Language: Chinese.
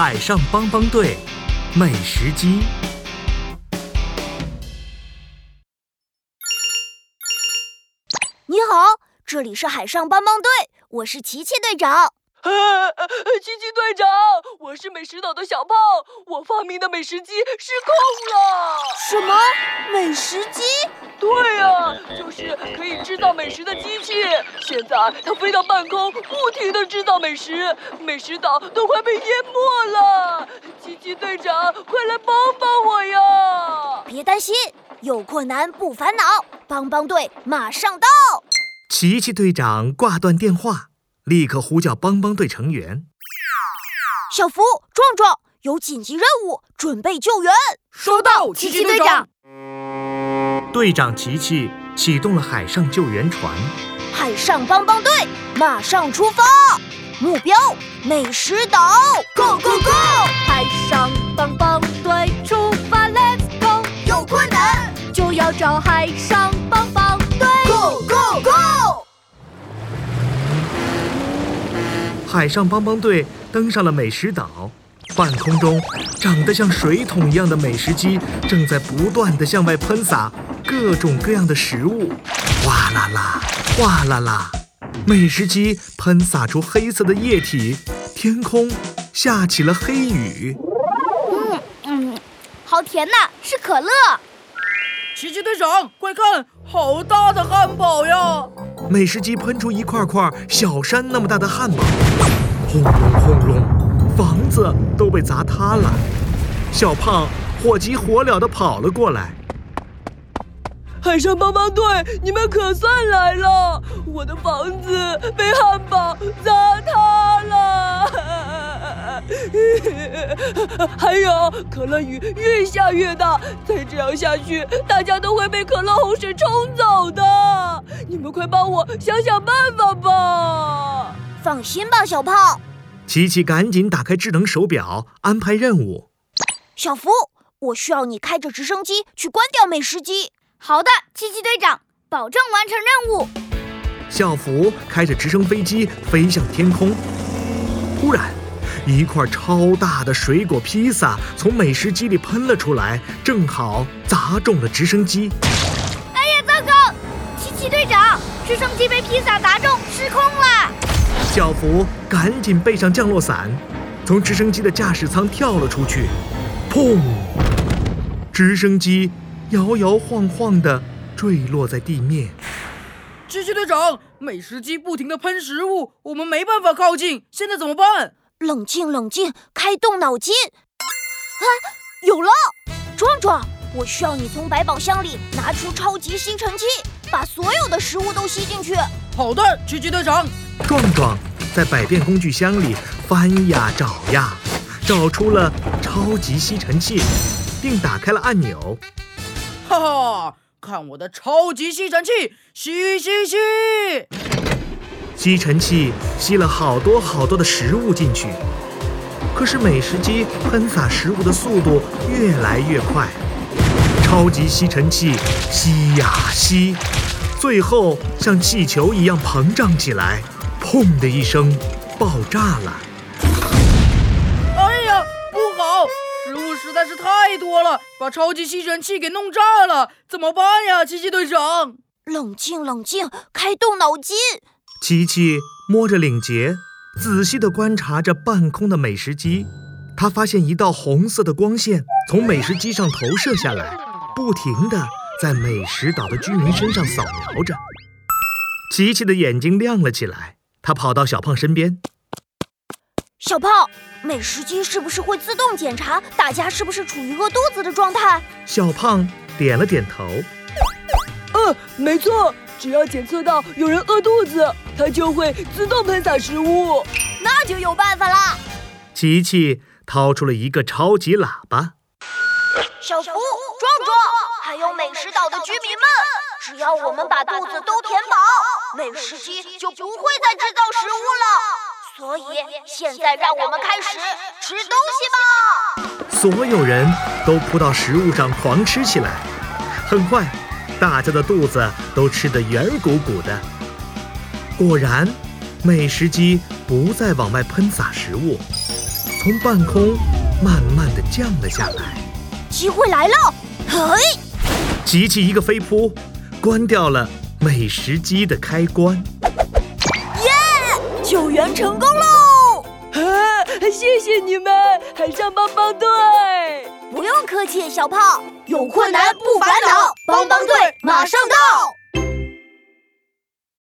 海上帮帮队，美食机。你好，这里是海上帮帮队，我是琪琪队长。琪琪队长，我是美食岛的小胖，我发明的美食机失控了。什么美食机？对呀，就是可以制造美食的机器。现在它飞到半空，不停地制造美食，美食岛都快被淹没了。奇奇队长，快来帮帮我呀！别担心，有困难不烦恼，帮帮队马上到。奇奇队长挂断电话。立刻呼叫帮帮队成员。小福、壮壮有紧急任务，准备救援。收到，奇奇队长。队长琪琪启动了海上救援船。海上帮帮队马上出发，目标美食岛。Go go go！海上帮帮队出发，Let's go！有困难就要找海上帮帮队。Go go go！海上帮帮队登上了美食岛，半空中长得像水桶一样的美食机正在不断地向外喷洒各种各样的食物，哗啦啦，哗啦啦，美食机喷洒出黑色的液体，天空下起了黑雨。嗯嗯，好甜呐，是可乐。奇奇队长，快看，好大的汉堡呀！美食机喷出一块块小山那么大的汉堡，轰隆轰隆，房子都被砸塌了。小胖火急火燎地跑了过来。海上帮帮队，你们可算来了！我的房子被汉堡砸塌了，还有可乐雨越下越大，再这样下去，大家都会被可乐洪水冲走的。你们快帮我想想办法吧！放心吧，小胖。琪琪赶紧打开智能手表，安排任务。小福，我需要你开着直升机去关掉美食机。好的，七七队长，保证完成任务。小福开着直升飞机飞向天空，突然，一块超大的水果披萨从美食机里喷了出来，正好砸中了直升机。哎呀，糟糕！七七队长，直升机被披萨砸中，失控了。小福赶紧背上降落伞，从直升机的驾驶舱跳了出去，砰！直升机。摇摇晃晃地坠落在地面。狙击队长，美食机不停地喷食物，我们没办法靠近，现在怎么办？冷静，冷静，开动脑筋。啊，有了！壮壮，我需要你从百宝箱里拿出超级吸尘器，把所有的食物都吸进去。好的，狙击队长。壮壮在百变工具箱里翻呀找呀，找出了超级吸尘器，并打开了按钮。哈哈，看我的超级吸尘器，吸吸吸！吸尘器吸了好多好多的食物进去，可是美食机喷洒食物的速度越来越快，超级吸尘器吸呀吸，最后像气球一样膨胀起来，砰的一声，爆炸了。实在是太多了，把超级吸尘器给弄炸了，怎么办呀，奇奇队长？冷静，冷静，开动脑筋。琪琪摸着领结，仔细地观察着半空的美食机。他发现一道红色的光线从美食机上投射下来，不停地在美食岛的居民身上扫描着。琪琪的眼睛亮了起来，他跑到小胖身边。小胖，美食机是不是会自动检查大家是不是处于饿肚子的状态？小胖点了点头。嗯，没错，只要检测到有人饿肚子，它就会自动喷洒食物。那就有办法啦！琪琪掏出了一个超级喇叭。小福、壮壮，还有美食岛的居民们，只要我们把肚子都填饱，美食机就不会再制造食物了。所以现在让我们开始吃东西吧！所有人都扑到食物上狂吃起来。很快，大家的肚子都吃得圆鼓鼓的。果然，美食机不再往外喷洒食物，从半空慢慢的降了下来。机会来了！嘿，琪琪一个飞扑，关掉了美食机的开关。救援成功喽！啊，谢谢你们，海上帮帮队。不用客气，小胖，有困难不烦恼，帮帮队马上到。